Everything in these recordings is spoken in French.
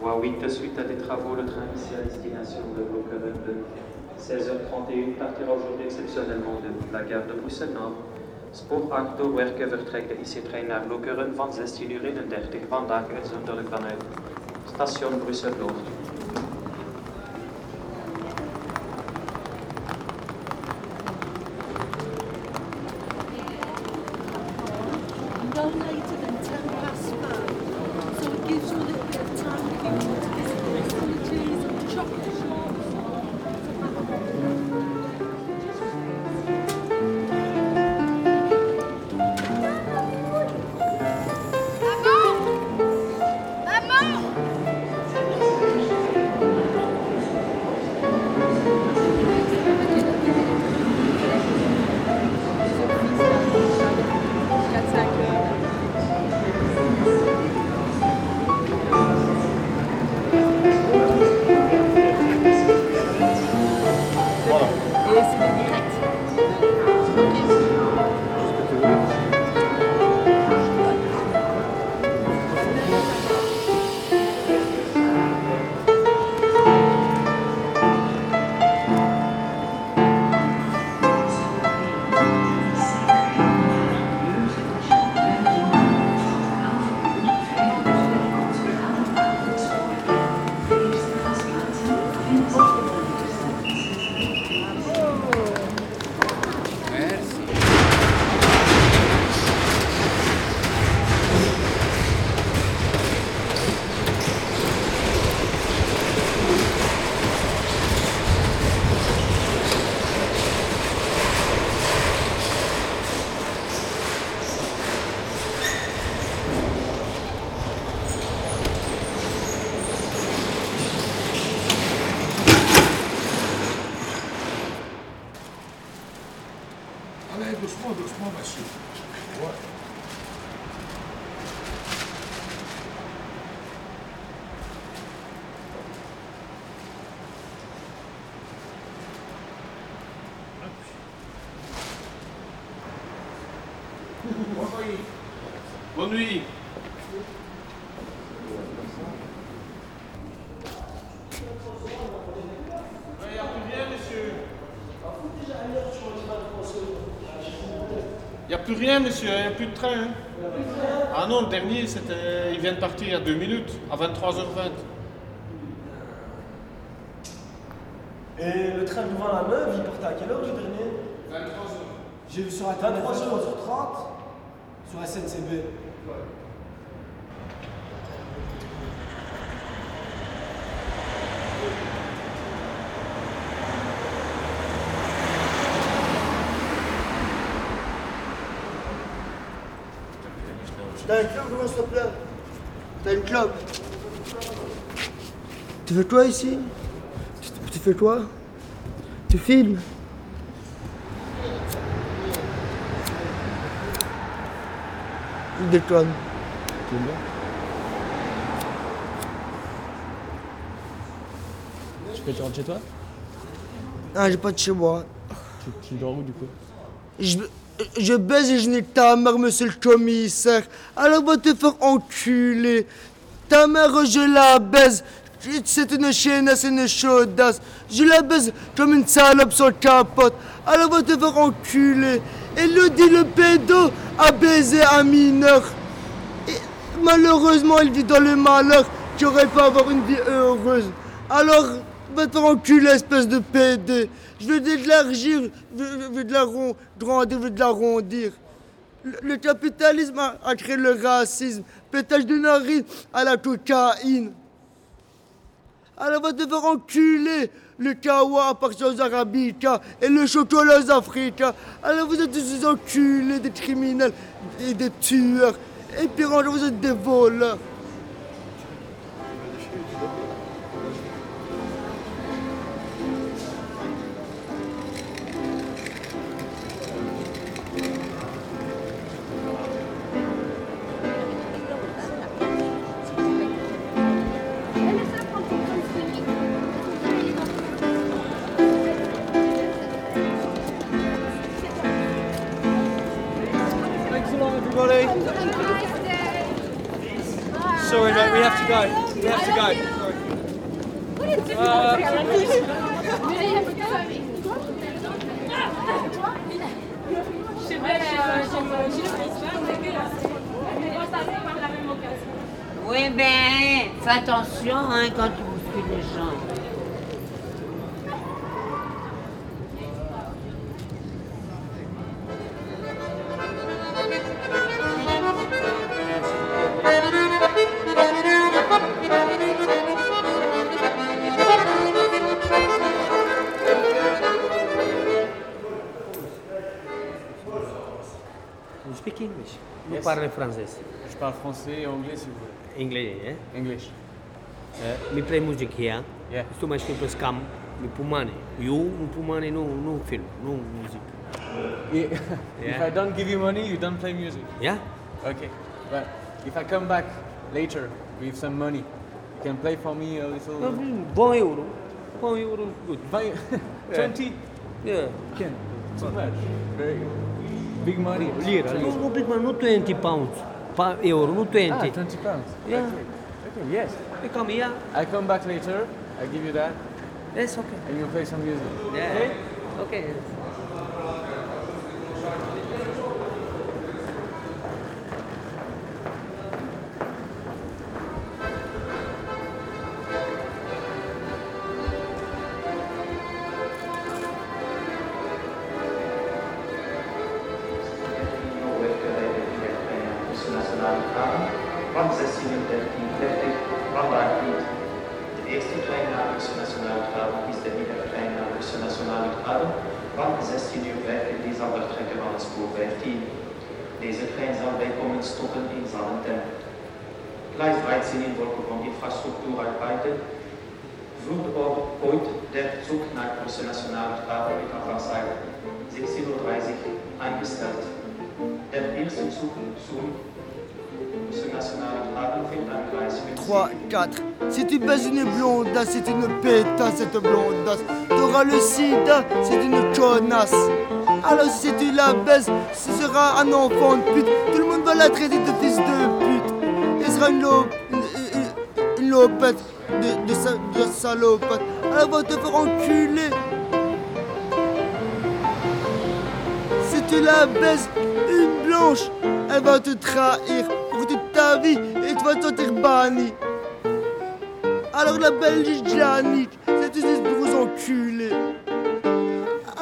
Voie 8, suite à des travaux, le train ici à destination de Lokeren de 16h31 partira aujourd'hui exceptionnellement de la gare de Bruxelles-Nord. Spoor 8 doorwerken vertrekt de IC-trein naar Lokeren van 16.31 vandaag uitzonderlijk vanuit station Brussel-Noord. no later Nuit. Il n'y a plus rien, monsieur. Il n'y a plus rien, monsieur, il n'y a plus de train. hein. Ah non, le dernier, c'était... il vient de partir il y a deux minutes, à 23h20. Et le train devant la Neuve, il partait à quelle heure le dernier? 23h. J'ai vu sur internet 23h30 sur SNCB. T'as une clope, comment s'il te T'as une clope Tu fais quoi ici? Tu, tu fais quoi? Tu filmes? Il déconne. Tu peux te rendre chez toi Ah, j'ai pas de chez moi. tu, tu dors où du coup Je, je baise et je nique ta mère, monsieur le commissaire. Alors va te faire enculer. Ta mère, je la baise. C'est une chienne, c'est une chaudasse. Je la baise comme une salope sans capote. Alors va te faire enculer. Et le pédo a baisé un mineur. Malheureusement, il vit dans le malheur qui aurait pu avoir une vie heureuse. Alors, va te faire enculer, espèce de pédé. Je veux de l'élargir, je veux- de la grandir, je veux de l'arrondir. Le, le capitalisme a, a créé le racisme. Pétage de narine à la cocaïne. Alors va te faire enculer. Le kawa appartient aux arabica et le chocolat aux africains. Alors vous êtes des enculés, des criminels et des tueurs. Et puis vous êtes des voleurs. Oui, ben, fais attention hein, quand tu bouscules les gens. Vous parlez français? Je parle français et anglais si vous voulez. English, eh? English. Uh, me play music here. Yeah. People come. Me put money. You, me put money, no, no film, no music. If Yeah. I don't give you money, you don't play music. Yeah? Okay. But if I come back later with some money, you can play for me a little. Bom euro. Bom euro, good. Buy 20? Yeah. Can. Too much. Very big money. Lira, no, no big man, no 20 pounds. Pa euro, no 20. Ah, 20 pounds. Yeah. Okay. okay, yes. You come here. I come back later, I give you that, Yes, okay. and you play some music. Yeah. Okay? Okay. nationale Deze trein zal bijkomend stoppen in. Gleis 13 infolge von Infrastrukturarbeiten voert ooit der Zug Brussel Nationale Graven mit Anfangszeit 16.30 Uhr eingesteld. Der erste Zug zum Brussel Nationale Graven findet am Gleis 3, 4. Si tu baises une blondasse, c'est une pétasse, cette blondasse. T'auras le sida, c'est une connasse. Alors si tu la baises, ce sera un enfant de pute. Tout le monde va la traiter de fils de pute. Elle sera une, lo- une, une- lopette de, de, sa- de salopette. Elle va te faire enculer. Si tu la baises, une blanche, elle va te trahir pour toute ta vie et tu vas te sentir banni. Alors la Belgique Janik, c'est une gros enculé.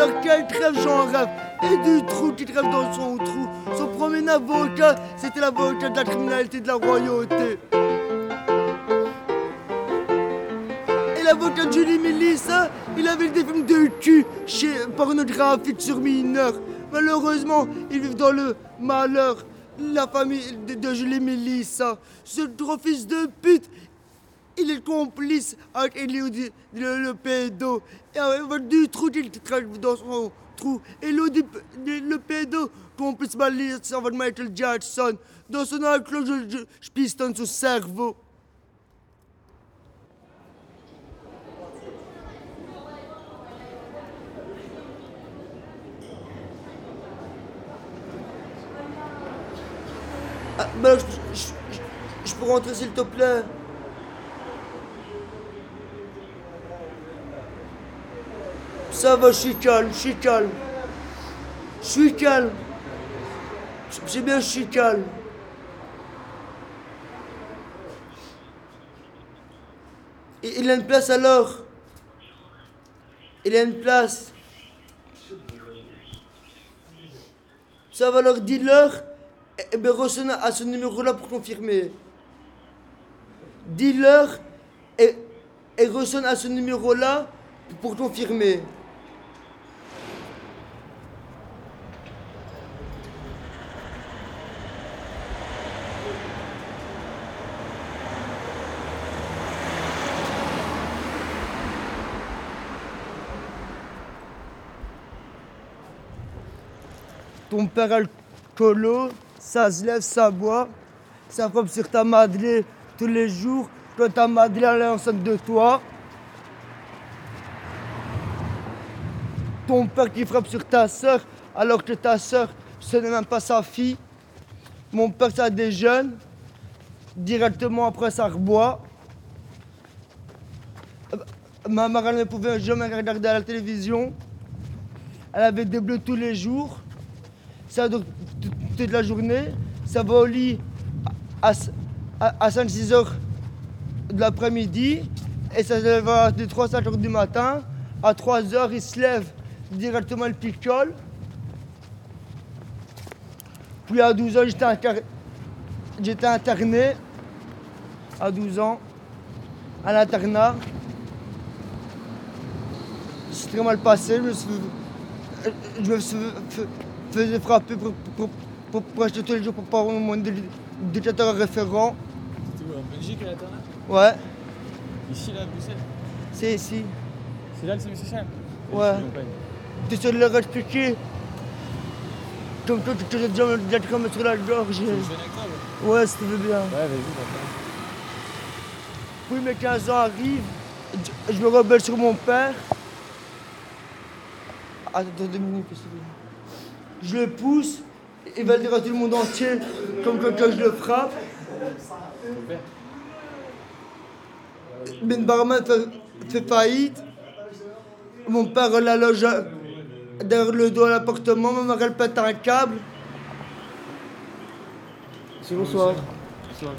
Alors quel trêve j'en rêve Et du trou qui trêve dans son trou. Son premier avocat, c'était l'avocat de la criminalité de la royauté. Et l'avocat de Julie Mélissa, il avait des films de cul chez pornographique sur mineurs. Malheureusement, ils vivent dans le malheur. La famille de, Julie Mélissa. Ce gros fils de pute, il est complice avec Elodie, le, le pédo. Et avec du trou qu'il traîne dans son trou. Elodie, le, pédo, complice balise avec Michael Jackson. Dans son enclos, je, je, je pistonne son cerveau. Ah, je peux rentrer s'il te plaît? Ça va, je suis calme, je suis calme. Je suis calme. C'est bien, je suis calme. Il a une place alors Il a une place. Ça va alors, dis-leur. Et, et ben, ressonne à ce numéro-là pour confirmer. Dis-leur et, et ressonne à ce numéro-là pour confirmer. Ton père a le colo, ça se lève, ça boit, ça frappe sur ta madré tous les jours, quand ta madré elle est enceinte de toi. Ton père qui frappe sur ta soeur, alors que ta soeur, ce n'est même pas sa fille. Mon père, ça déjeune, directement après ça reboit. Ma mère elle ne pouvait jamais regarder à la télévision. Elle avait des bleus tous les jours. Ça dure t- toute la journée. Ça va au lit à, à, à 5-6 heures de l'après-midi. Et ça se lève à 3-5 heures du matin. À 3 heures, il se lève directement le picole. Puis à 12 ans, j'étais interné. À 12 ans, à l'internat. C'est très mal passé. Je me, suis, je me faisais frapper pour, pour, pour, pour acheter tous les jours avoir mon dé- dictateur référent. C'était où En Belgique à l'internat Ouais, Ici, là, à Bruxelles? C'est ici. C'est là le service social? Ouais. Tu sais leur expliquer. Comme toi, tu te déjà me déjà te mettre sur la gorge. Ouais si tu veux bien. Ouais, vas-y, d'accord. Puis mes 15 ans arrivent, je me rebelle sur mon père. Attends deux minutes. Je le pousse, il va le dire à tout le monde entier, comme que quand je le frappe. Ben Barman fait, fait faillite. Mon père la loge à- derrière le dos à l'appartement, ma mère elle pète un câble. C'est bonsoir. Bonsoir.